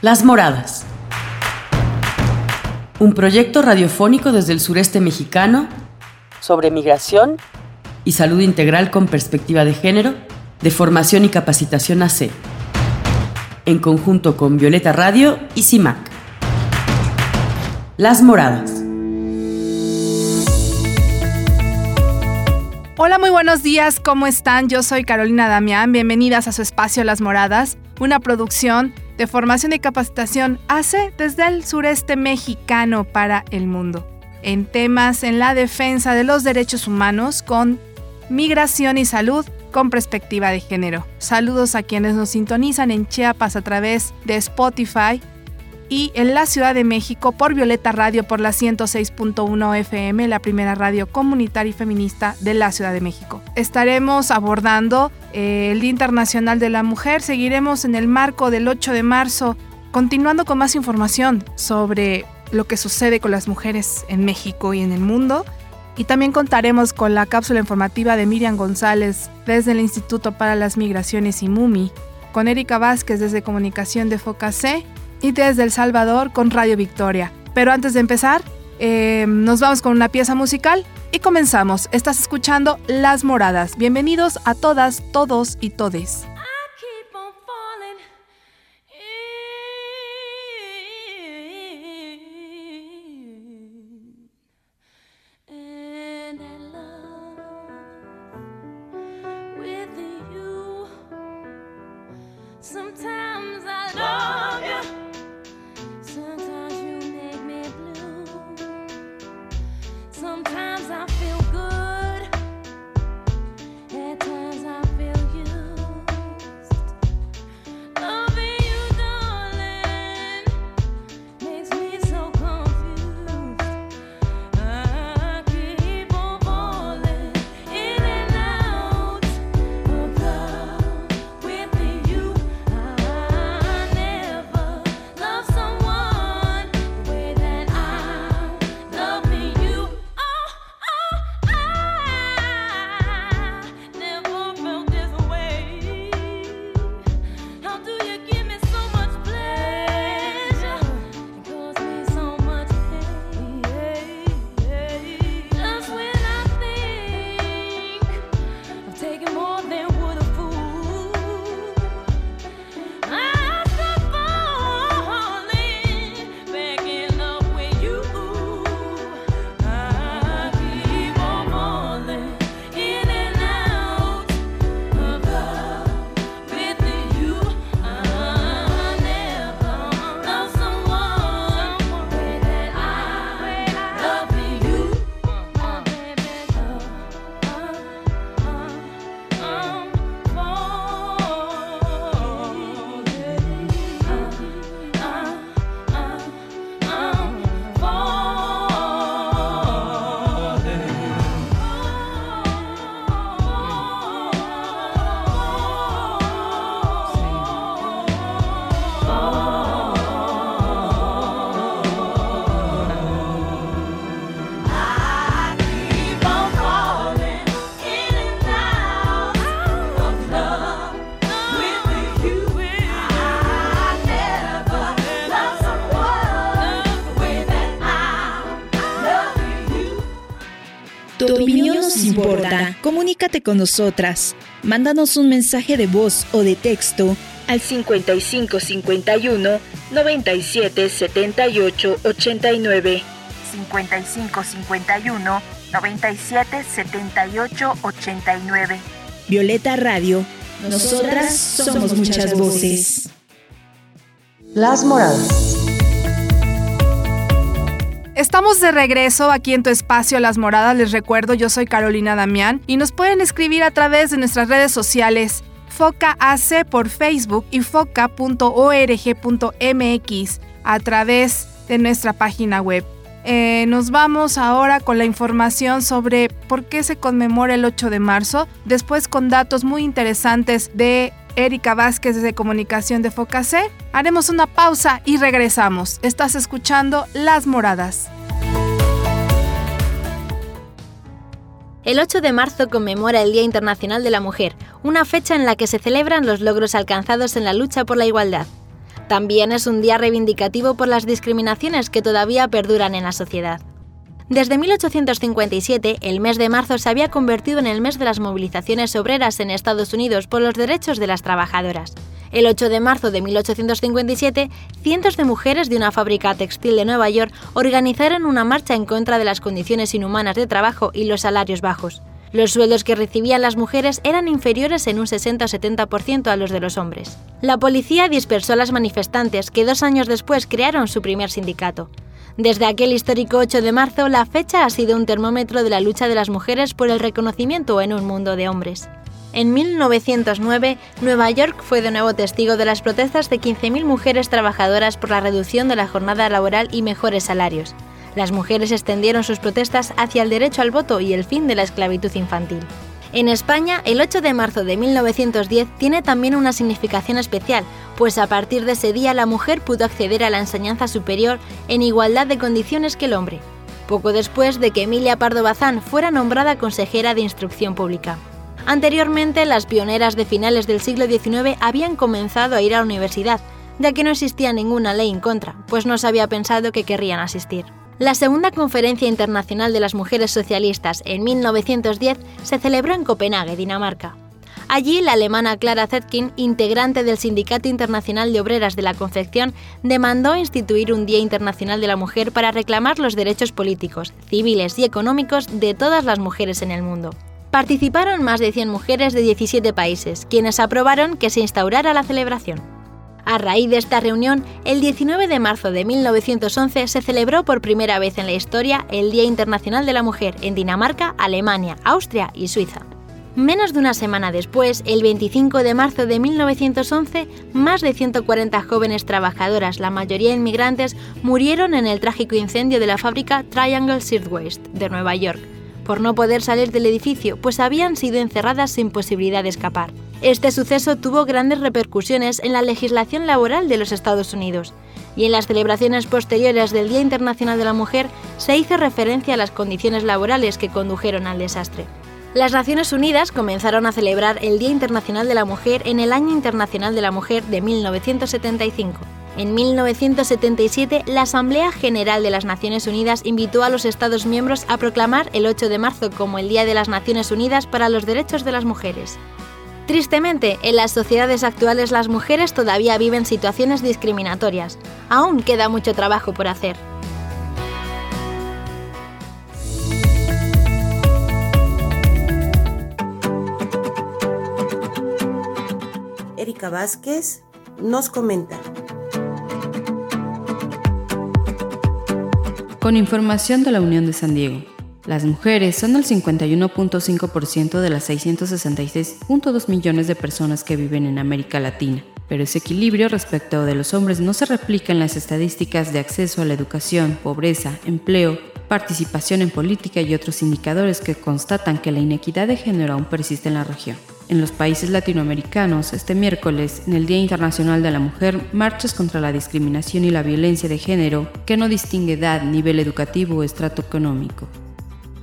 Las Moradas. Un proyecto radiofónico desde el sureste mexicano sobre migración y salud integral con perspectiva de género, de formación y capacitación AC, en conjunto con Violeta Radio y CIMAC. Las Moradas. Hola, muy buenos días, ¿cómo están? Yo soy Carolina Damián, bienvenidas a su espacio Las Moradas, una producción de formación y capacitación ACE desde el sureste mexicano para el mundo, en temas en la defensa de los derechos humanos con migración y salud con perspectiva de género. Saludos a quienes nos sintonizan en Chiapas a través de Spotify y en la Ciudad de México por Violeta Radio por la 106.1 FM, la primera radio comunitaria y feminista de la Ciudad de México. Estaremos abordando eh, el Día Internacional de la Mujer, seguiremos en el marco del 8 de marzo, continuando con más información sobre lo que sucede con las mujeres en México y en el mundo. Y también contaremos con la cápsula informativa de Miriam González desde el Instituto para las Migraciones y MUMI, con Erika Vázquez desde Comunicación de FOCAC y desde El Salvador con Radio Victoria. Pero antes de empezar, eh, nos vamos con una pieza musical y comenzamos. Estás escuchando Las Moradas. Bienvenidos a todas, todos y todes. Comunícate con nosotras. Mándanos un mensaje de voz o de texto al 55 51 97 78 89. 55 51 97 78 89. Violeta Radio. Nosotras somos muchas voces. Las Moradas. Estamos de regreso aquí en tu espacio Las Moradas. Les recuerdo, yo soy Carolina Damián y nos pueden escribir a través de nuestras redes sociales FOCAAC por Facebook y foca.org.mx a través de nuestra página web. Eh, nos vamos ahora con la información sobre por qué se conmemora el 8 de marzo, después con datos muy interesantes de Erika Vázquez de Comunicación de Focacé. Haremos una pausa y regresamos. Estás escuchando Las Moradas. El 8 de marzo conmemora el Día Internacional de la Mujer, una fecha en la que se celebran los logros alcanzados en la lucha por la igualdad. También es un día reivindicativo por las discriminaciones que todavía perduran en la sociedad. Desde 1857, el mes de marzo se había convertido en el mes de las movilizaciones obreras en Estados Unidos por los derechos de las trabajadoras. El 8 de marzo de 1857, cientos de mujeres de una fábrica textil de Nueva York organizaron una marcha en contra de las condiciones inhumanas de trabajo y los salarios bajos. Los sueldos que recibían las mujeres eran inferiores en un 60 o 70% a los de los hombres. La policía dispersó a las manifestantes que dos años después crearon su primer sindicato. Desde aquel histórico 8 de marzo, la fecha ha sido un termómetro de la lucha de las mujeres por el reconocimiento en un mundo de hombres. En 1909, Nueva York fue de nuevo testigo de las protestas de 15.000 mujeres trabajadoras por la reducción de la jornada laboral y mejores salarios. Las mujeres extendieron sus protestas hacia el derecho al voto y el fin de la esclavitud infantil. En España, el 8 de marzo de 1910 tiene también una significación especial, pues a partir de ese día la mujer pudo acceder a la enseñanza superior en igualdad de condiciones que el hombre, poco después de que Emilia Pardo Bazán fuera nombrada consejera de Instrucción Pública. Anteriormente, las pioneras de finales del siglo XIX habían comenzado a ir a la universidad, ya que no existía ninguna ley en contra, pues no se había pensado que querrían asistir. La segunda Conferencia Internacional de las Mujeres Socialistas en 1910 se celebró en Copenhague, Dinamarca. Allí, la alemana Clara Zetkin, integrante del Sindicato Internacional de Obreras de la Confección, demandó instituir un Día Internacional de la Mujer para reclamar los derechos políticos, civiles y económicos de todas las mujeres en el mundo. Participaron más de 100 mujeres de 17 países, quienes aprobaron que se instaurara la celebración. A raíz de esta reunión, el 19 de marzo de 1911 se celebró por primera vez en la historia el Día Internacional de la Mujer en Dinamarca, Alemania, Austria y Suiza. Menos de una semana después, el 25 de marzo de 1911, más de 140 jóvenes trabajadoras, la mayoría inmigrantes, murieron en el trágico incendio de la fábrica Triangle Shirtwaist de Nueva York, por no poder salir del edificio, pues habían sido encerradas sin posibilidad de escapar. Este suceso tuvo grandes repercusiones en la legislación laboral de los Estados Unidos, y en las celebraciones posteriores del Día Internacional de la Mujer se hizo referencia a las condiciones laborales que condujeron al desastre. Las Naciones Unidas comenzaron a celebrar el Día Internacional de la Mujer en el Año Internacional de la Mujer de 1975. En 1977, la Asamblea General de las Naciones Unidas invitó a los Estados miembros a proclamar el 8 de marzo como el Día de las Naciones Unidas para los Derechos de las Mujeres. Tristemente, en las sociedades actuales las mujeres todavía viven situaciones discriminatorias. Aún queda mucho trabajo por hacer. Vázquez nos comenta. Con información de la Unión de San Diego, las mujeres son el 51.5% de las 666.2 millones de personas que viven en América Latina, pero ese equilibrio respecto de los hombres no se replica en las estadísticas de acceso a la educación, pobreza, empleo, participación en política y otros indicadores que constatan que la inequidad de género aún persiste en la región. En los países latinoamericanos, este miércoles, en el Día Internacional de la Mujer, marchas contra la discriminación y la violencia de género que no distingue edad, nivel educativo o estrato económico.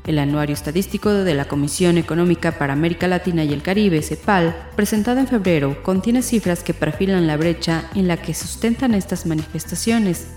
El Anuario Estadístico de la Comisión Económica para América Latina y el Caribe, CEPAL, presentado en febrero, contiene cifras que perfilan la brecha en la que sustentan estas manifestaciones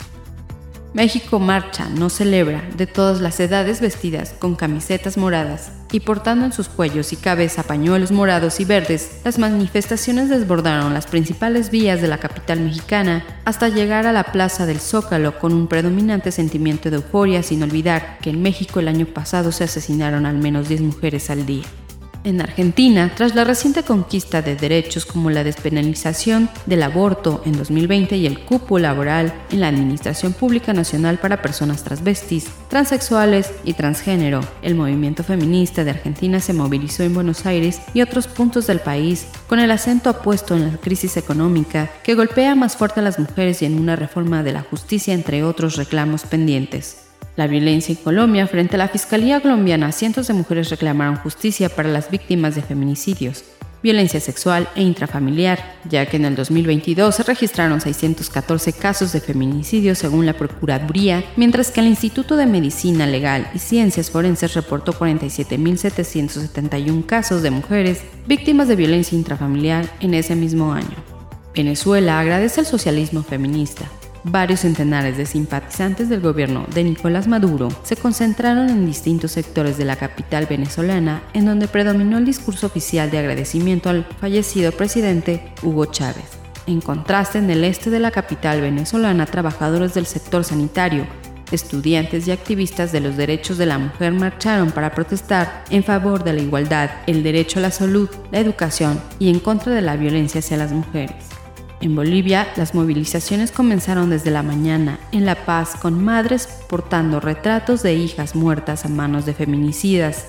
México marcha, no celebra, de todas las edades vestidas con camisetas moradas y portando en sus cuellos y cabeza pañuelos morados y verdes, las manifestaciones desbordaron las principales vías de la capital mexicana hasta llegar a la plaza del Zócalo con un predominante sentimiento de euforia sin olvidar que en México el año pasado se asesinaron al menos 10 mujeres al día. En Argentina, tras la reciente conquista de derechos como la despenalización del aborto en 2020 y el cupo laboral en la Administración Pública Nacional para personas transvestis, transexuales y transgénero, el movimiento feminista de Argentina se movilizó en Buenos Aires y otros puntos del país con el acento apuesto en la crisis económica que golpea más fuerte a las mujeres y en una reforma de la justicia entre otros reclamos pendientes. La violencia en Colombia frente a la Fiscalía colombiana, cientos de mujeres reclamaron justicia para las víctimas de feminicidios, violencia sexual e intrafamiliar, ya que en el 2022 se registraron 614 casos de feminicidio según la Procuraduría, mientras que el Instituto de Medicina Legal y Ciencias Forenses reportó 47.771 casos de mujeres víctimas de violencia intrafamiliar en ese mismo año. Venezuela agradece el socialismo feminista. Varios centenares de simpatizantes del gobierno de Nicolás Maduro se concentraron en distintos sectores de la capital venezolana, en donde predominó el discurso oficial de agradecimiento al fallecido presidente Hugo Chávez. En contraste, en el este de la capital venezolana, trabajadores del sector sanitario, estudiantes y activistas de los derechos de la mujer marcharon para protestar en favor de la igualdad, el derecho a la salud, la educación y en contra de la violencia hacia las mujeres. En Bolivia, las movilizaciones comenzaron desde la mañana en La Paz con madres portando retratos de hijas muertas a manos de feminicidas.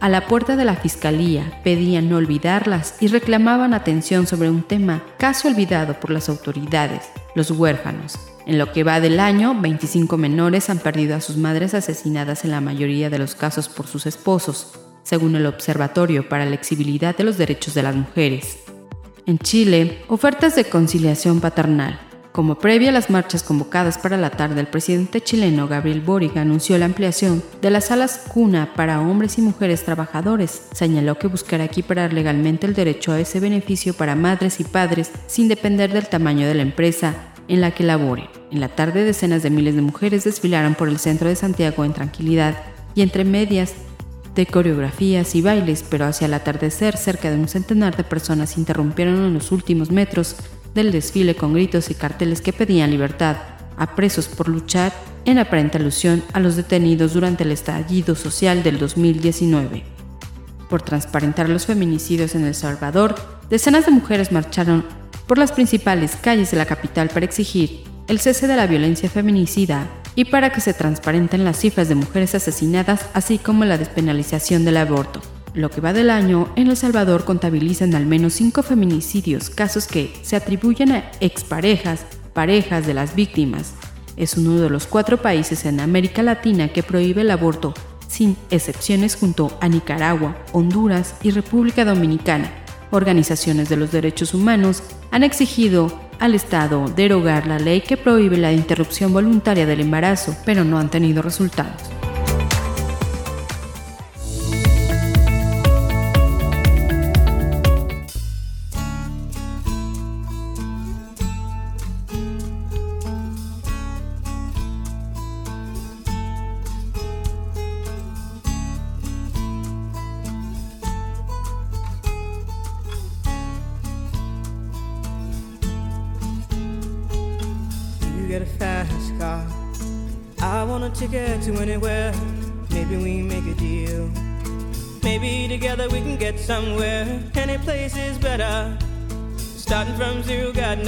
A la puerta de la fiscalía pedían no olvidarlas y reclamaban atención sobre un tema casi olvidado por las autoridades, los huérfanos. En lo que va del año, 25 menores han perdido a sus madres asesinadas en la mayoría de los casos por sus esposos, según el Observatorio para la Exigibilidad de los Derechos de las Mujeres. En Chile, ofertas de conciliación paternal. Como previa a las marchas convocadas para la tarde, el presidente chileno Gabriel Boric anunció la ampliación de las salas cuna para hombres y mujeres trabajadores. Señaló que buscará equiparar legalmente el derecho a ese beneficio para madres y padres sin depender del tamaño de la empresa en la que laboren. En la tarde, decenas de miles de mujeres desfilaron por el centro de Santiago en tranquilidad y entre medias de coreografías y bailes, pero hacia el atardecer cerca de un centenar de personas interrumpieron en los últimos metros del desfile con gritos y carteles que pedían libertad a presos por luchar en aparente alusión a los detenidos durante el estallido social del 2019. Por transparentar los feminicidios en El Salvador, decenas de mujeres marcharon por las principales calles de la capital para exigir el cese de la violencia feminicida y para que se transparenten las cifras de mujeres asesinadas, así como la despenalización del aborto. Lo que va del año, en El Salvador contabilizan al menos cinco feminicidios, casos que se atribuyen a exparejas, parejas de las víctimas. Es uno de los cuatro países en América Latina que prohíbe el aborto, sin excepciones junto a Nicaragua, Honduras y República Dominicana. Organizaciones de los derechos humanos han exigido al Estado derogar la ley que prohíbe la interrupción voluntaria del embarazo, pero no han tenido resultados.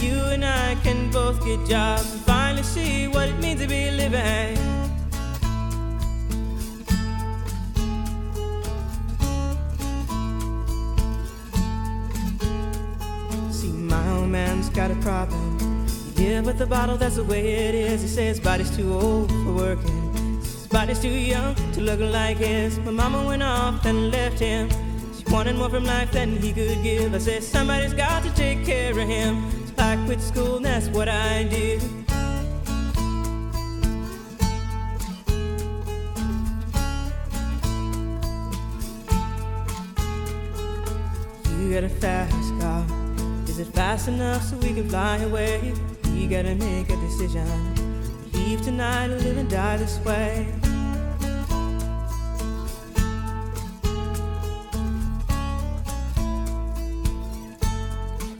You and I can both get jobs and finally see what it means to be living. See, my old man's got a problem. Yeah, but the bottle, that's the way it is. He says body's too old for working. His body's too young to look like his. My mama went off and left him. She wanted more from life than he could give. I said, somebody's got to take care of him. Quit school, and that's what I did. You got a fast car. Is it fast enough so we can fly away? We gotta make a decision. Leave tonight or live and die this way.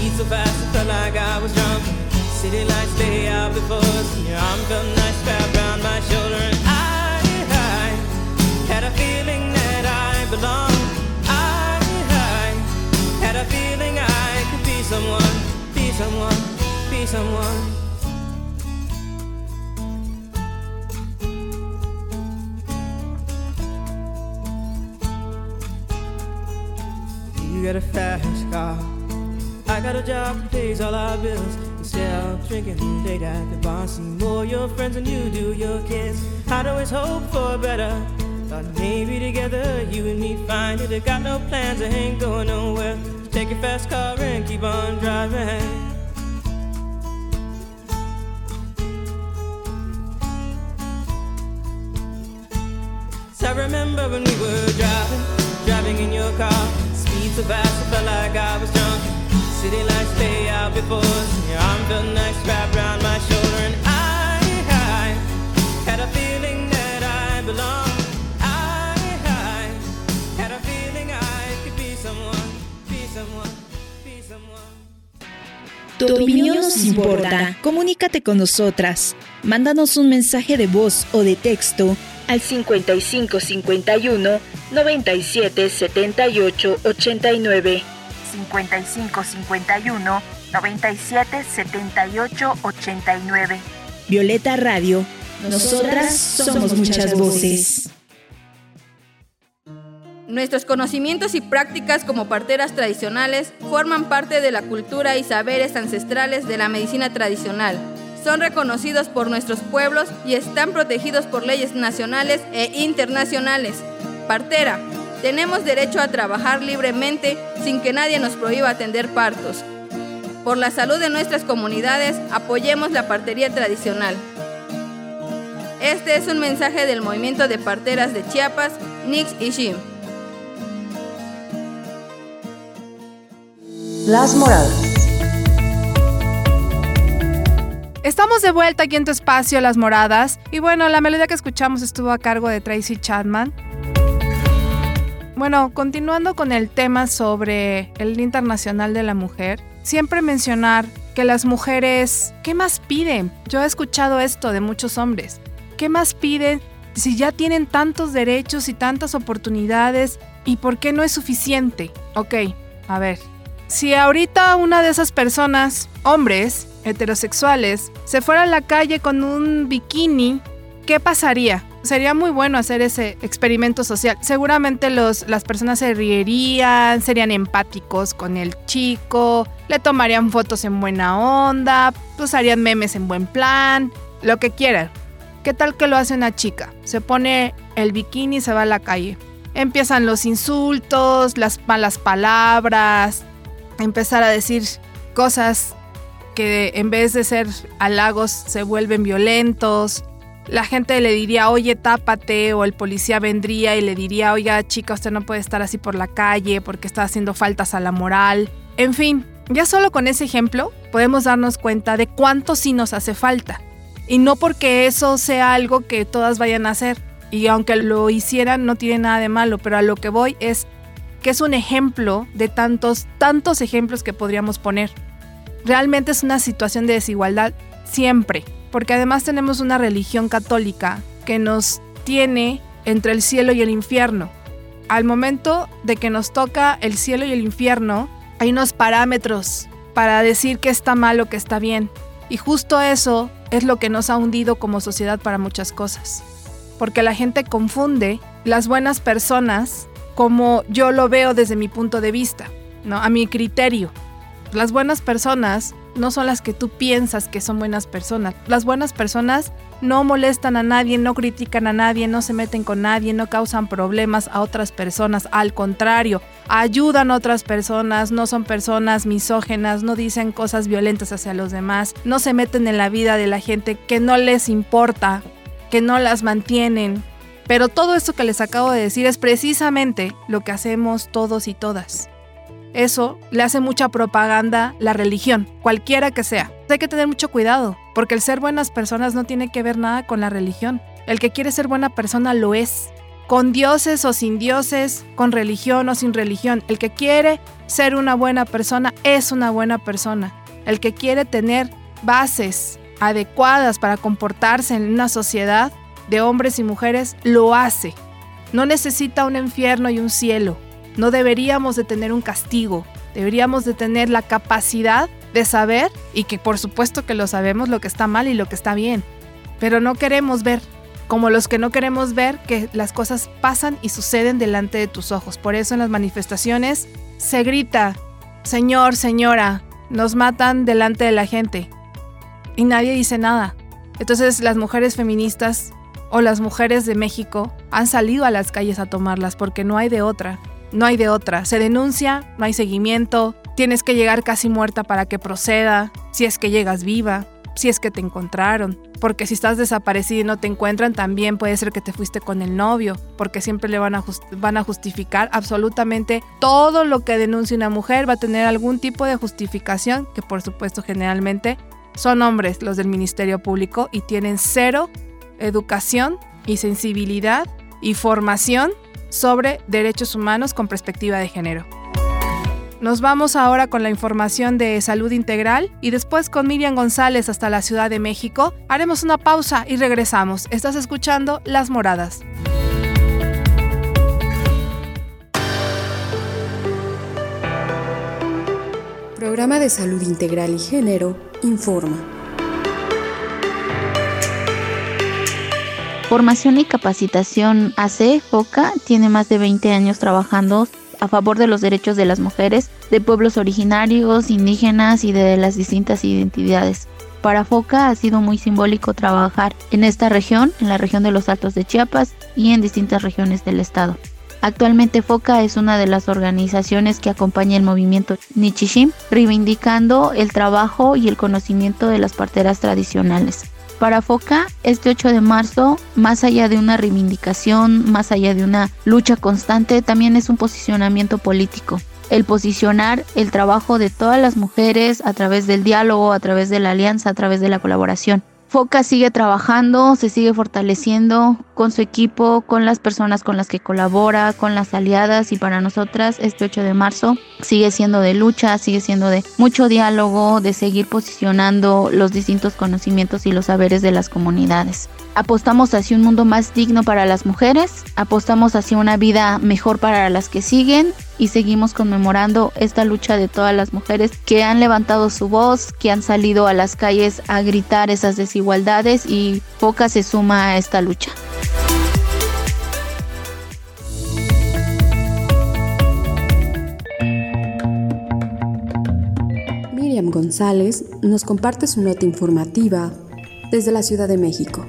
Speed so fast, it felt like I was drunk. City lights lay out before us, and your arm felt nice wrapped around my shoulder. And I, I had a feeling that I belonged. I, I had a feeling I could be someone, be someone, be someone. You got a fast car. I got a job that pays all our bills. Instead of drinking late at the bar, see more your friends than you do your kids. I'd always hope for better. Thought maybe together you and me find it. I got no plans, I ain't going nowhere. Just take your fast car and keep on driving. So I remember when we were driving, driving in your car. Speed so fast, I felt like I was drunk. Tu opinión nos importa. Comunícate con nosotras. Mándanos un mensaje de voz o de texto al 55 51 97 78 89. 55 51 97 78 89. Violeta Radio. Nosotras somos muchas voces. Nuestros conocimientos y prácticas como parteras tradicionales forman parte de la cultura y saberes ancestrales de la medicina tradicional. Son reconocidos por nuestros pueblos y están protegidos por leyes nacionales e internacionales. Partera, tenemos derecho a trabajar libremente sin que nadie nos prohíba atender partos. Por la salud de nuestras comunidades, apoyemos la partería tradicional. Este es un mensaje del movimiento de parteras de Chiapas, Nix y Shim. Las moradas. Estamos de vuelta aquí en tu espacio, Las Moradas. Y bueno, la melodía que escuchamos estuvo a cargo de Tracy Chapman. Bueno, continuando con el tema sobre el Día Internacional de la Mujer, siempre mencionar que las mujeres, ¿qué más piden? Yo he escuchado esto de muchos hombres. ¿Qué más piden si ya tienen tantos derechos y tantas oportunidades? ¿Y por qué no es suficiente? Ok, a ver. Si ahorita una de esas personas, hombres, heterosexuales, se fuera a la calle con un bikini, ¿qué pasaría? Sería muy bueno hacer ese experimento social. Seguramente los, las personas se reirían, serían empáticos con el chico, le tomarían fotos en buena onda, pues harían memes en buen plan, lo que quieran. ¿Qué tal que lo hace una chica? Se pone el bikini y se va a la calle. Empiezan los insultos, las malas palabras, empezar a decir cosas que en vez de ser halagos se vuelven violentos. La gente le diría, oye, tápate, o el policía vendría y le diría, oiga, chica, usted no puede estar así por la calle porque está haciendo faltas a la moral. En fin, ya solo con ese ejemplo podemos darnos cuenta de cuánto sí nos hace falta. Y no porque eso sea algo que todas vayan a hacer. Y aunque lo hicieran, no tiene nada de malo, pero a lo que voy es que es un ejemplo de tantos, tantos ejemplos que podríamos poner. Realmente es una situación de desigualdad siempre, porque además tenemos una religión católica que nos tiene entre el cielo y el infierno. Al momento de que nos toca el cielo y el infierno, hay unos parámetros para decir que está mal o que está bien. Y justo eso es lo que nos ha hundido como sociedad para muchas cosas. Porque la gente confunde las buenas personas como yo lo veo desde mi punto de vista, ¿no? A mi criterio. Las buenas personas no son las que tú piensas que son buenas personas. Las buenas personas no molestan a nadie, no critican a nadie, no se meten con nadie, no causan problemas a otras personas. Al contrario, ayudan a otras personas, no son personas misógenas, no dicen cosas violentas hacia los demás, no se meten en la vida de la gente que no les importa, que no las mantienen. Pero todo esto que les acabo de decir es precisamente lo que hacemos todos y todas. Eso le hace mucha propaganda la religión, cualquiera que sea. Hay que tener mucho cuidado, porque el ser buenas personas no tiene que ver nada con la religión. El que quiere ser buena persona lo es. Con dioses o sin dioses, con religión o sin religión. El que quiere ser una buena persona es una buena persona. El que quiere tener bases adecuadas para comportarse en una sociedad de hombres y mujeres lo hace. No necesita un infierno y un cielo no deberíamos de tener un castigo, deberíamos de tener la capacidad de saber y que por supuesto que lo sabemos lo que está mal y lo que está bien, pero no queremos ver, como los que no queremos ver que las cosas pasan y suceden delante de tus ojos. Por eso en las manifestaciones se grita, Señor, señora, nos matan delante de la gente y nadie dice nada. Entonces las mujeres feministas o las mujeres de México han salido a las calles a tomarlas porque no hay de otra. No hay de otra. Se denuncia, no hay seguimiento, tienes que llegar casi muerta para que proceda, si es que llegas viva, si es que te encontraron. Porque si estás desaparecida y no te encuentran, también puede ser que te fuiste con el novio, porque siempre le van a, justificar absolutamente todo lo que denuncia una mujer, va a tener algún tipo de justificación, que por supuesto generalmente son hombres los del Ministerio Público y tienen cero educación y sensibilidad y formación sobre derechos humanos con perspectiva de género. Nos vamos ahora con la información de salud integral y después con Miriam González hasta la Ciudad de México. Haremos una pausa y regresamos. Estás escuchando Las Moradas. Programa de Salud Integral y Género informa. Formación y capacitación AC, FOCA, tiene más de 20 años trabajando a favor de los derechos de las mujeres, de pueblos originarios, indígenas y de las distintas identidades. Para FOCA ha sido muy simbólico trabajar en esta región, en la región de los Altos de Chiapas y en distintas regiones del estado. Actualmente FOCA es una de las organizaciones que acompaña el movimiento Nichishim, reivindicando el trabajo y el conocimiento de las parteras tradicionales. Para FOCA, este 8 de marzo, más allá de una reivindicación, más allá de una lucha constante, también es un posicionamiento político. El posicionar el trabajo de todas las mujeres a través del diálogo, a través de la alianza, a través de la colaboración. FOCA sigue trabajando, se sigue fortaleciendo con su equipo, con las personas con las que colabora, con las aliadas y para nosotras este 8 de marzo sigue siendo de lucha, sigue siendo de mucho diálogo, de seguir posicionando los distintos conocimientos y los saberes de las comunidades. Apostamos hacia un mundo más digno para las mujeres, apostamos hacia una vida mejor para las que siguen y seguimos conmemorando esta lucha de todas las mujeres que han levantado su voz, que han salido a las calles a gritar esas desigualdades y poca se suma a esta lucha. Miriam González nos comparte su nota informativa desde la Ciudad de México.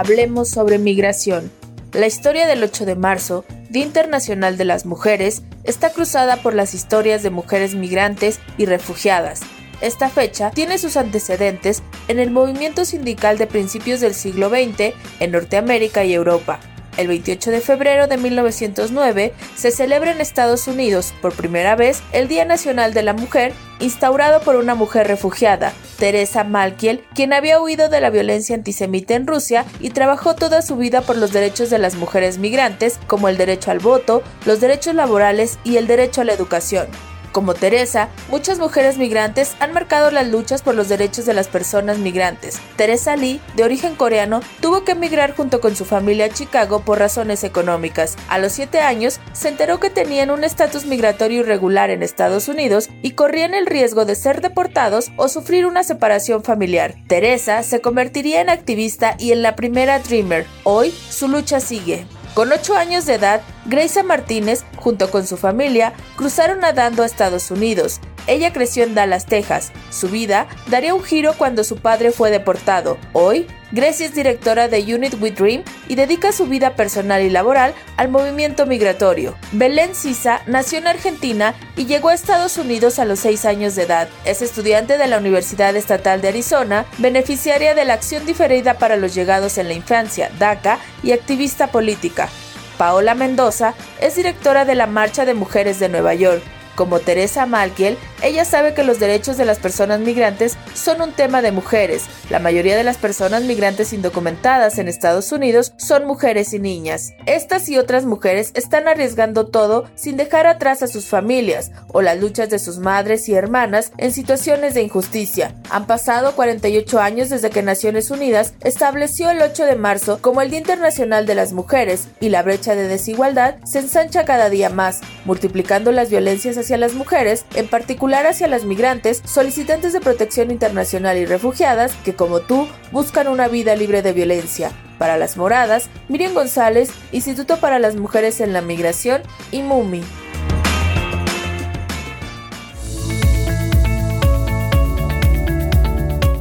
Hablemos sobre migración. La historia del 8 de marzo, Día Internacional de las Mujeres, está cruzada por las historias de mujeres migrantes y refugiadas. Esta fecha tiene sus antecedentes en el movimiento sindical de principios del siglo XX en Norteamérica y Europa. El 28 de febrero de 1909 se celebra en Estados Unidos por primera vez el Día Nacional de la Mujer, instaurado por una mujer refugiada, Teresa Malkiel, quien había huido de la violencia antisemita en Rusia y trabajó toda su vida por los derechos de las mujeres migrantes, como el derecho al voto, los derechos laborales y el derecho a la educación. Como Teresa, muchas mujeres migrantes han marcado las luchas por los derechos de las personas migrantes. Teresa Lee, de origen coreano, tuvo que emigrar junto con su familia a Chicago por razones económicas. A los 7 años, se enteró que tenían un estatus migratorio irregular en Estados Unidos y corrían el riesgo de ser deportados o sufrir una separación familiar. Teresa se convertiría en activista y en la primera Dreamer. Hoy, su lucha sigue. Con 8 años de edad, Grace Martínez, junto con su familia, cruzaron nadando a Estados Unidos. Ella creció en Dallas, Texas. Su vida daría un giro cuando su padre fue deportado. Hoy, Grace es directora de Unit We Dream y dedica su vida personal y laboral al movimiento migratorio. Belén Sisa nació en Argentina y llegó a Estados Unidos a los 6 años de edad. Es estudiante de la Universidad Estatal de Arizona, beneficiaria de la Acción Diferida para los Llegados en la Infancia, DACA, y activista política. Paola Mendoza es directora de la Marcha de Mujeres de Nueva York como Teresa Malkiel, ella sabe que los derechos de las personas migrantes son un tema de mujeres. La mayoría de las personas migrantes indocumentadas en Estados Unidos son mujeres y niñas. Estas y otras mujeres están arriesgando todo sin dejar atrás a sus familias o las luchas de sus madres y hermanas en situaciones de injusticia. Han pasado 48 años desde que Naciones Unidas estableció el 8 de marzo como el Día Internacional de las Mujeres y la brecha de desigualdad se ensancha cada día más, multiplicando las violencias hacia las mujeres, en particular hacia las migrantes, solicitantes de protección internacional y refugiadas que, como tú, buscan una vida libre de violencia. Para las moradas, Miriam González, Instituto para las Mujeres en la Migración y MUMI.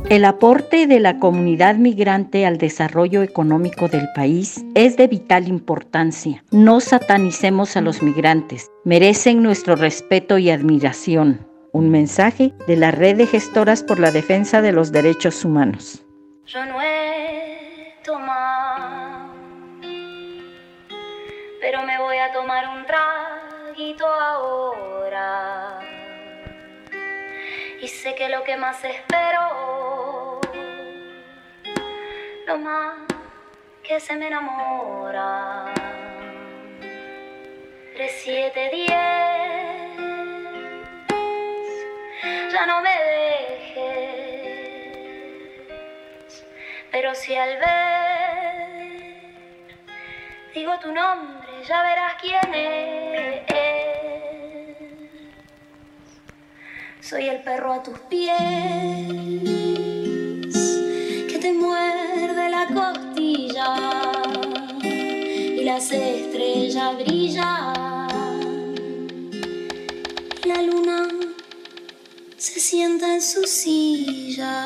El aporte de la comunidad migrante al desarrollo económico del país es de vital importancia. No satanicemos a los migrantes, merecen nuestro respeto y admiración. Un mensaje de la Red de Gestoras por la Defensa de los Derechos Humanos. Yo no he tomado, pero me voy a tomar un traguito ahora y sé que lo que más espero, lo más que se me enamora. 3, 7, 10, ya no me dejes, pero si al ver digo tu nombre, ya verás quién es. Soy el perro a tus pies que te muerde la costilla y las estrellas brillan. La luna se sienta en su silla.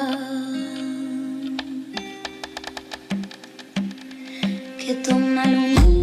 Que toma lunita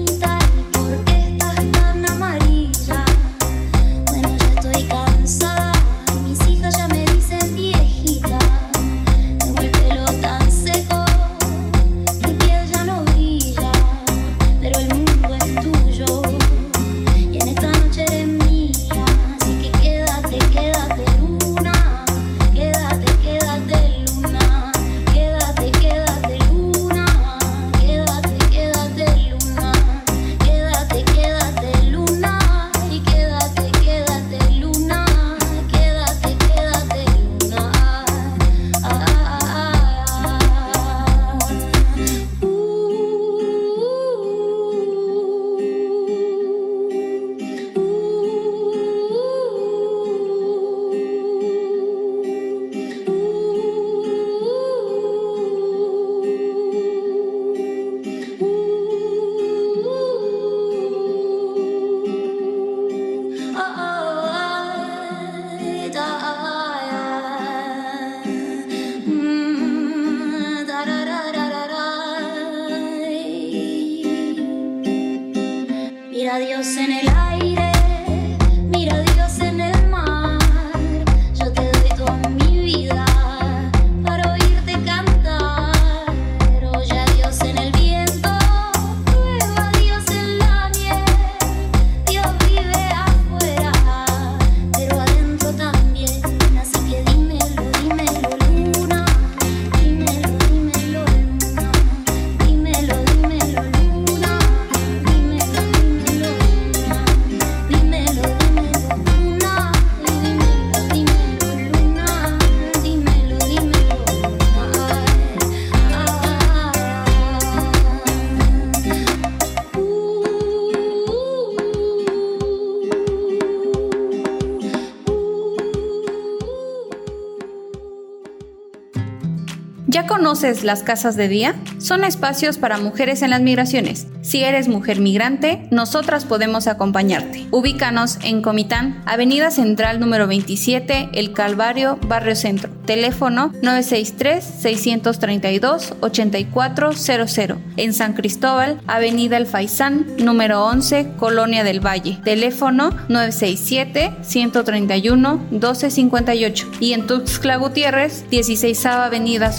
conoces las casas de día? Son espacios para mujeres en las migraciones. Si eres mujer migrante, nosotras podemos acompañarte. Ubícanos en Comitán, Avenida Central número 27, El Calvario, Barrio Centro. Teléfono 963-632-8400. En San Cristóbal, Avenida El Faisán, número 11, Colonia del Valle. Teléfono 967-131-1258. Y en Tuxtla Gutiérrez, 16 Avenida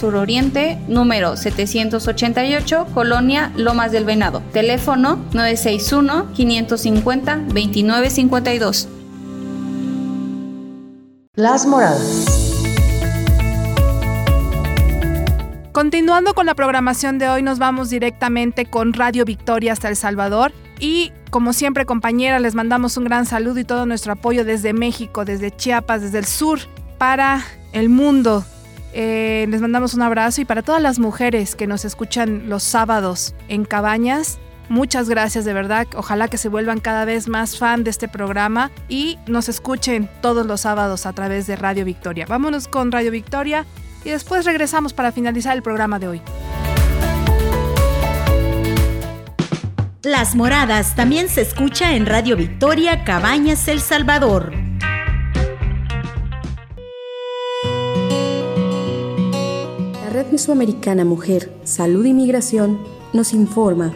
Número 788, Colonia Lomas del Venado. Teléfono 961-550-2952. Las Moradas. Continuando con la programación de hoy, nos vamos directamente con Radio Victoria hasta El Salvador. Y como siempre, compañeras, les mandamos un gran saludo y todo nuestro apoyo desde México, desde Chiapas, desde el sur, para el mundo. Eh, les mandamos un abrazo y para todas las mujeres que nos escuchan los sábados en Cabañas, Muchas gracias de verdad. Ojalá que se vuelvan cada vez más fan de este programa y nos escuchen todos los sábados a través de Radio Victoria. Vámonos con Radio Victoria y después regresamos para finalizar el programa de hoy. Las Moradas también se escucha en Radio Victoria Cabañas El Salvador. Mesoamericana Mujer, Salud y Migración nos informa.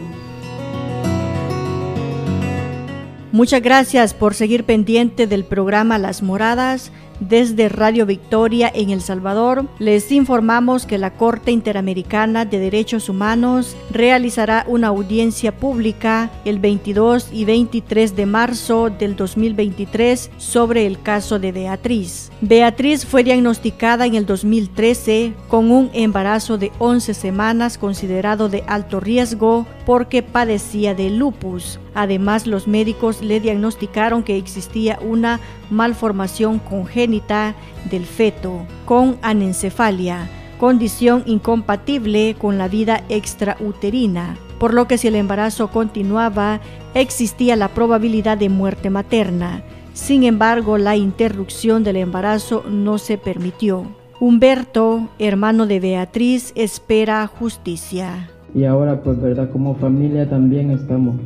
Muchas gracias por seguir pendiente del programa Las Moradas desde Radio Victoria en El Salvador, les informamos que la Corte Interamericana de Derechos Humanos realizará una audiencia pública el 22 y 23 de marzo del 2023 sobre el caso de Beatriz. Beatriz fue diagnosticada en el 2013 con un embarazo de 11 semanas considerado de alto riesgo porque padecía de lupus. Además, los médicos le diagnosticaron que existía una malformación congénita del feto con anencefalia, condición incompatible con la vida extrauterina, por lo que si el embarazo continuaba, existía la probabilidad de muerte materna. Sin embargo, la interrupción del embarazo no se permitió. Humberto, hermano de Beatriz, espera justicia. Y ahora, pues, ¿verdad? Como familia también estamos,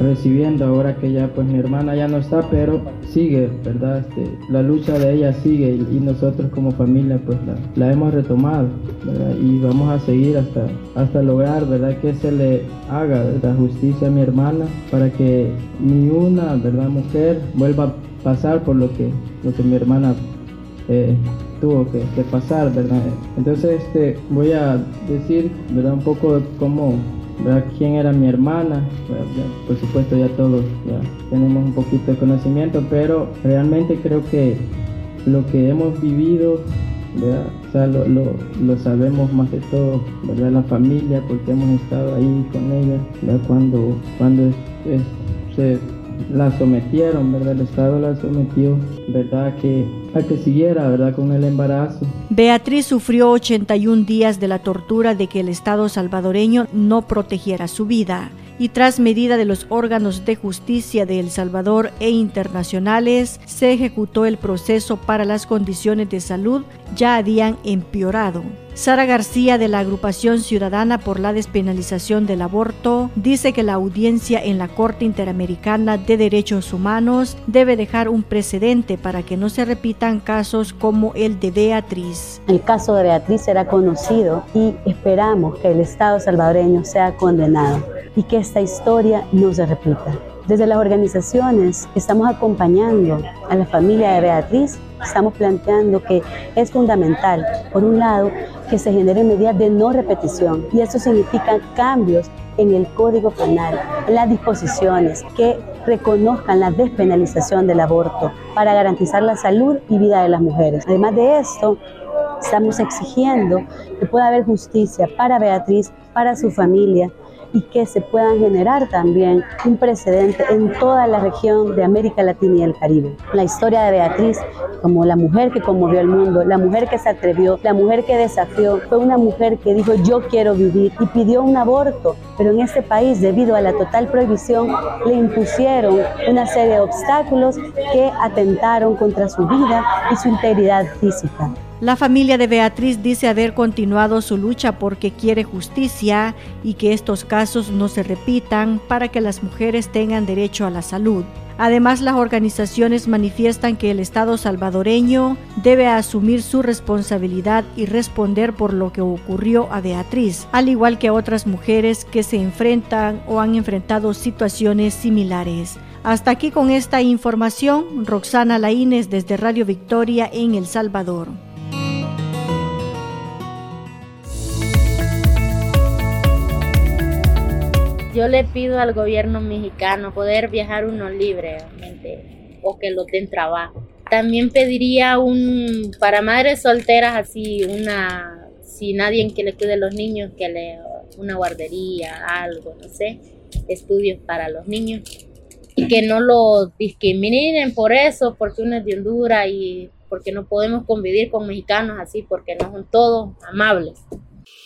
recibiendo ahora que ya pues mi hermana ya no está, pero sigue, ¿verdad? Este, la lucha de ella sigue y, nosotros como familia pues la, hemos retomado, ¿verdad? Y vamos a seguir hasta, hasta lograr, ¿verdad? Que se le haga, ¿verdad? Justicia a mi hermana para que ni una, ¿verdad? Mujer vuelva a pasar por lo que, lo que mi hermana eh, tuvo que, que, pasar, ¿verdad? Entonces este, voy a decir, ¿verdad? Un poco cómo quién era mi hermana. por supuesto ya todos ya tenemos un poquito de conocimiento, pero realmente creo que lo que hemos vivido, lo, sabemos más de todo, ¿verdad? La familia, porque hemos estado ahí con ella, Cuando, cuando se la sometieron, ¿verdad? El Estado la sometió, ¿verdad? Que, a que siguiera, ¿verdad? Con el embarazo. Beatriz sufrió 81 días de la tortura de que el Estado salvadoreño no protegiera su vida y tras medida de los órganos de justicia de El Salvador e internacionales, se ejecutó el proceso para las condiciones de salud ya habían empeorado. Sara García de la agrupación ciudadana por la despenalización del aborto dice que la audiencia en la Corte Interamericana de Derechos Humanos debe dejar un precedente para que no se repitan casos como el de Beatriz. El caso de Beatriz será conocido y esperamos que el Estado salvadoreño sea condenado y que esta historia no se repita. Desde las organizaciones estamos acompañando a la familia de Beatriz, estamos planteando que es fundamental, por un lado, que se generen medidas de no repetición y eso significa cambios en el Código Penal, en las disposiciones que reconozcan la despenalización del aborto para garantizar la salud y vida de las mujeres. Además de esto, estamos exigiendo que pueda haber justicia para Beatriz, para su familia y que se puedan generar también un precedente en toda la región de América Latina y el Caribe. La historia de Beatriz como la mujer que conmovió el mundo, la mujer que se atrevió, la mujer que desafió, fue una mujer que dijo yo quiero vivir y pidió un aborto, pero en este país debido a la total prohibición le impusieron una serie de obstáculos que atentaron contra su vida y su integridad física. La familia de Beatriz dice haber continuado su lucha porque quiere justicia y que estos casos no se repitan para que las mujeres tengan derecho a la salud. Además, las organizaciones manifiestan que el Estado salvadoreño debe asumir su responsabilidad y responder por lo que ocurrió a Beatriz, al igual que a otras mujeres que se enfrentan o han enfrentado situaciones similares. Hasta aquí con esta información, Roxana Laínez desde Radio Victoria en El Salvador. Yo le pido al gobierno mexicano poder viajar uno libre o que lo den trabajo. También pediría un para madres solteras así una si nadie que le cuide a los niños que le una guardería, algo, no sé, estudios para los niños y que no lo discriminen por eso, porque uno es de Honduras y porque no podemos convivir con mexicanos así porque no son todos amables.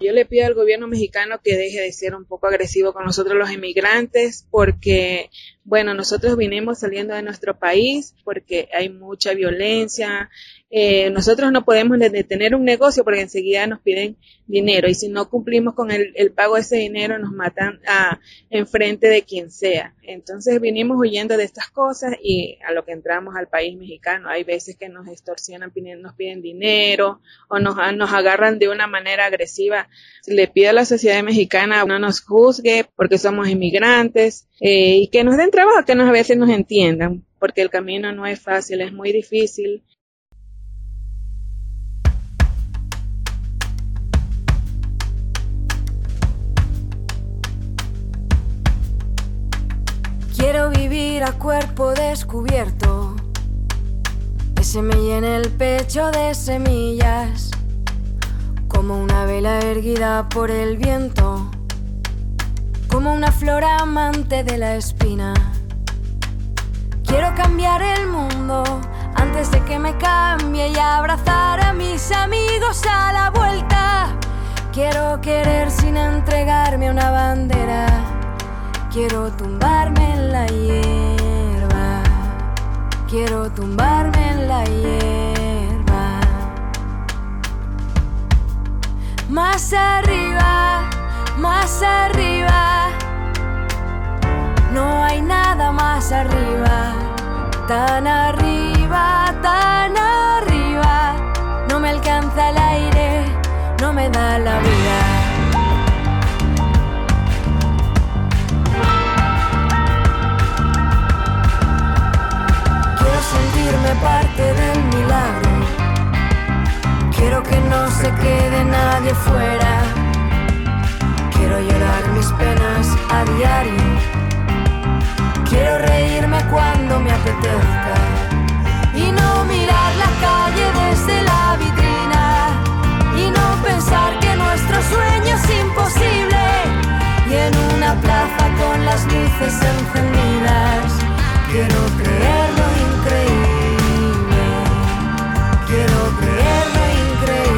Yo le pido al gobierno mexicano que deje de ser un poco agresivo con nosotros los inmigrantes porque, bueno, nosotros vinimos saliendo de nuestro país porque hay mucha violencia. Eh, nosotros no podemos detener un negocio porque enseguida nos piden dinero y si no cumplimos con el, el pago de ese dinero nos matan a, enfrente de quien sea. Entonces vinimos huyendo de estas cosas y a lo que entramos al país mexicano hay veces que nos extorsionan, nos piden dinero o nos, nos agarran de una manera agresiva. Le pido a la sociedad mexicana no nos juzgue porque somos inmigrantes eh, y que nos den trabajo, que nos, a veces nos entiendan porque el camino no es fácil, es muy difícil. Quiero vivir a cuerpo descubierto, que se me llene el pecho de semillas, como una vela erguida por el viento, como una flor amante de la espina. Quiero cambiar el mundo antes de que me cambie y abrazar a mis amigos a la vuelta. Quiero querer sin entregarme una bandera. Quiero tumbarme en la hierba. Quiero tumbarme en la hierba. Más arriba, más arriba. No hay nada más arriba. Tan arriba, tan arriba. No me alcanza el aire, no me da la vida. Sentirme parte del milagro. Quiero que no se quede nadie fuera. Quiero llorar mis penas a diario. Quiero reírme cuando me apetezca. Y no mirar la calle desde la vitrina. Y no pensar que nuestro sueño es imposible. Y en una plaza con las luces encendidas. Quiero creer lo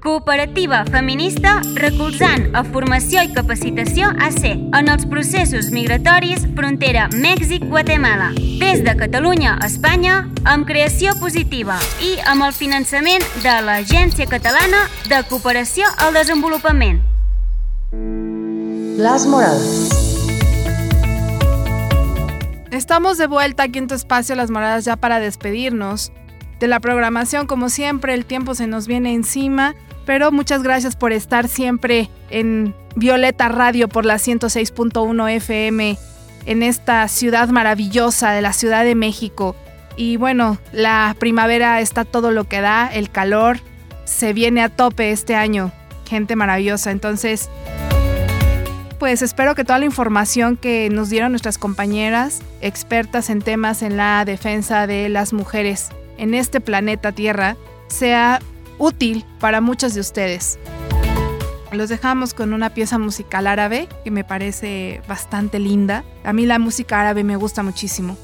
cooperativa feminista recolzant a formació i capacitació AC en els processos migratoris frontera Mèxic-Guatemala. Des de Catalunya a Espanya, amb creació positiva i amb el finançament de l'Agència Catalana de Cooperació al Desenvolupament. Las Moradas. Estamos de vuelta aquí en tu espacio Las Moradas ya para despedirnos de la programación. Como siempre, el tiempo se nos viene encima, pero muchas gracias por estar siempre en Violeta Radio por la 106.1 FM en esta ciudad maravillosa de la Ciudad de México. Y bueno, la primavera está todo lo que da, el calor se viene a tope este año. Gente maravillosa, entonces pues espero que toda la información que nos dieron nuestras compañeras expertas en temas en la defensa de las mujeres en este planeta Tierra sea útil para muchas de ustedes. Los dejamos con una pieza musical árabe que me parece bastante linda. A mí la música árabe me gusta muchísimo.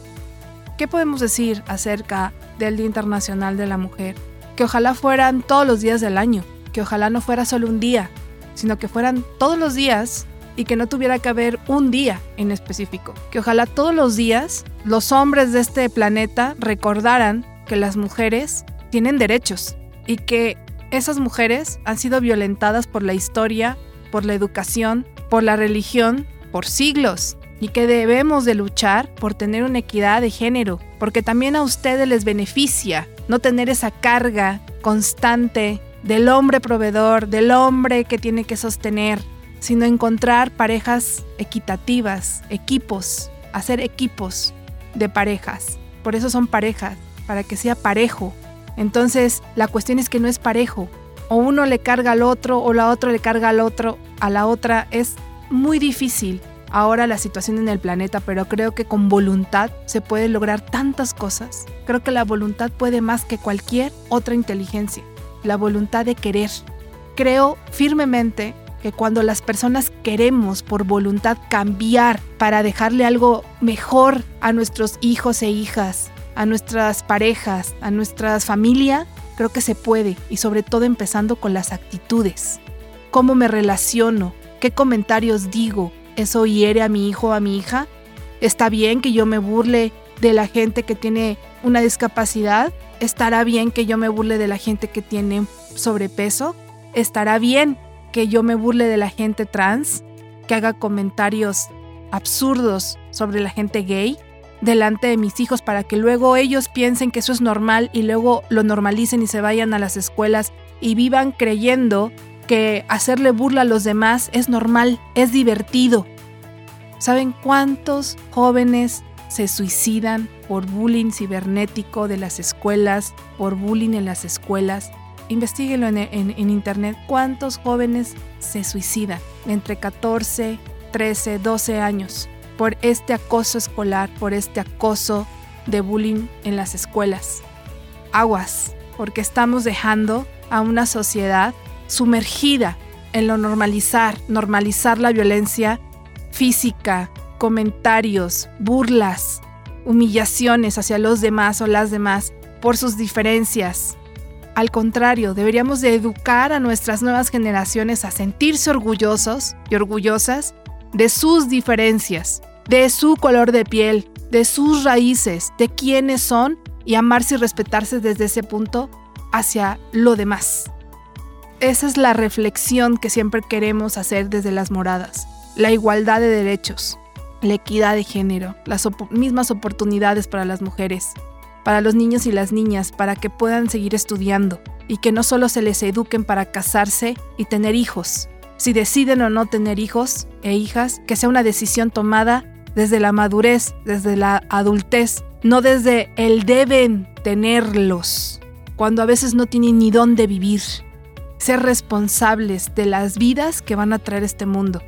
¿Qué podemos decir acerca del Día Internacional de la Mujer? Que ojalá fueran todos los días del año, que ojalá no fuera solo un día, sino que fueran todos los días y que no tuviera que haber un día en específico. Que ojalá todos los días los hombres de este planeta recordaran que las mujeres tienen derechos y que esas mujeres han sido violentadas por la historia, por la educación, por la religión, por siglos y que debemos de luchar por tener una equidad de género, porque también a ustedes les beneficia no tener esa carga constante del hombre proveedor, del hombre que tiene que sostener, sino encontrar parejas equitativas, equipos, hacer equipos de parejas. Por eso son parejas, para que sea parejo. Entonces, la cuestión es que no es parejo. O uno le carga al otro o la otra le carga al otro, a la otra. Es muy difícil ahora la situación en el planeta, pero creo que con voluntad se puede lograr tantas cosas. Creo que la voluntad puede más que cualquier otra inteligencia. La voluntad de querer. Creo firmemente que cuando las personas queremos por voluntad cambiar para dejarle algo mejor a nuestros hijos e hijas, a nuestras parejas, a nuestra familia, creo que se puede y sobre todo empezando con las actitudes. ¿Cómo me relaciono? ¿Qué comentarios digo? ¿Eso hiere a mi hijo o a mi hija? ¿Está bien que yo me burle de la gente que tiene una discapacidad? ¿Estará bien que yo me burle de la gente que tiene sobrepeso? ¿Estará bien que yo me burle de la gente trans? ¿Que haga comentarios absurdos sobre la gente gay? Delante de mis hijos para que luego ellos piensen que eso es normal y luego lo normalicen y se vayan a las escuelas y vivan creyendo que hacerle burla a los demás es normal, es divertido. ¿Saben cuántos jóvenes se suicidan por bullying cibernético de las escuelas, por bullying en las escuelas? Investíguenlo en, en, internet. ¿Cuántos jóvenes se suicidan entre 14, 13, 12 años? Por este acoso escolar, por este acoso de bullying en las escuelas. Aguas, porque estamos dejando a una sociedad sumergida en lo normalizar, normalizar la violencia física, comentarios, burlas, humillaciones hacia los demás o las demás por sus diferencias. Al contrario, deberíamos de educar a nuestras nuevas generaciones a sentirse orgullosos y orgullosas de sus diferencias, de su color de piel, de sus raíces, de quiénes son y amarse y respetarse desde ese punto hacia lo demás. Esa es la reflexión que siempre queremos hacer desde las moradas. La igualdad de derechos, la equidad de género, las mismas oportunidades para las mujeres, para los niños y las niñas, para que puedan seguir estudiando y que no solo se les eduquen para casarse y tener hijos. Si deciden o no tener hijos e hijas, que sea una decisión tomada desde la madurez, desde la adultez, no desde el deben tenerlos, cuando a veces no tienen ni dónde vivir. Ser responsables de las vidas que van a traer este mundo.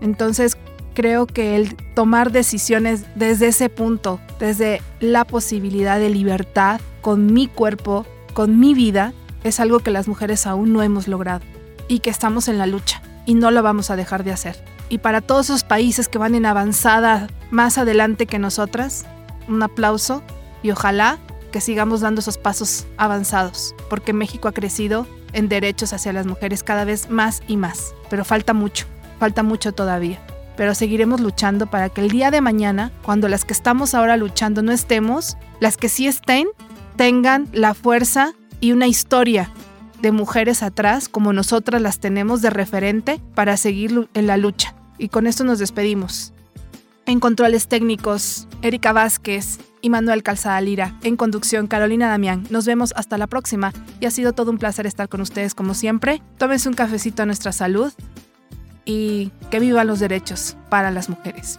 Entonces, creo que el tomar decisiones desde ese punto, desde la posibilidad de libertad con mi cuerpo, con mi vida es algo que las mujeres aún no hemos logrado y que estamos en la lucha y no lo vamos a dejar de hacer. Y para todos esos países que van en avanzada más adelante que nosotras, un aplauso y ojalá que sigamos dando esos pasos avanzados, porque México ha crecido en derechos hacia las mujeres cada vez más y más, pero falta mucho, falta mucho todavía. Pero seguiremos luchando para que el día de mañana, cuando las que estamos ahora luchando no estemos, las que sí estén, tengan la fuerza y una historia de mujeres atrás, como nosotras las tenemos de referente, para seguir en la lucha. Y con esto nos despedimos. En controles técnicos, Erika Vázquez y Manuel Calzada Lira. En conducción, Carolina Damián. Nos vemos hasta la próxima y ha sido todo un placer estar con ustedes como siempre. Tómense un cafecito a nuestra salud y que vivan los derechos para las mujeres.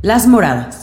Las Moradas.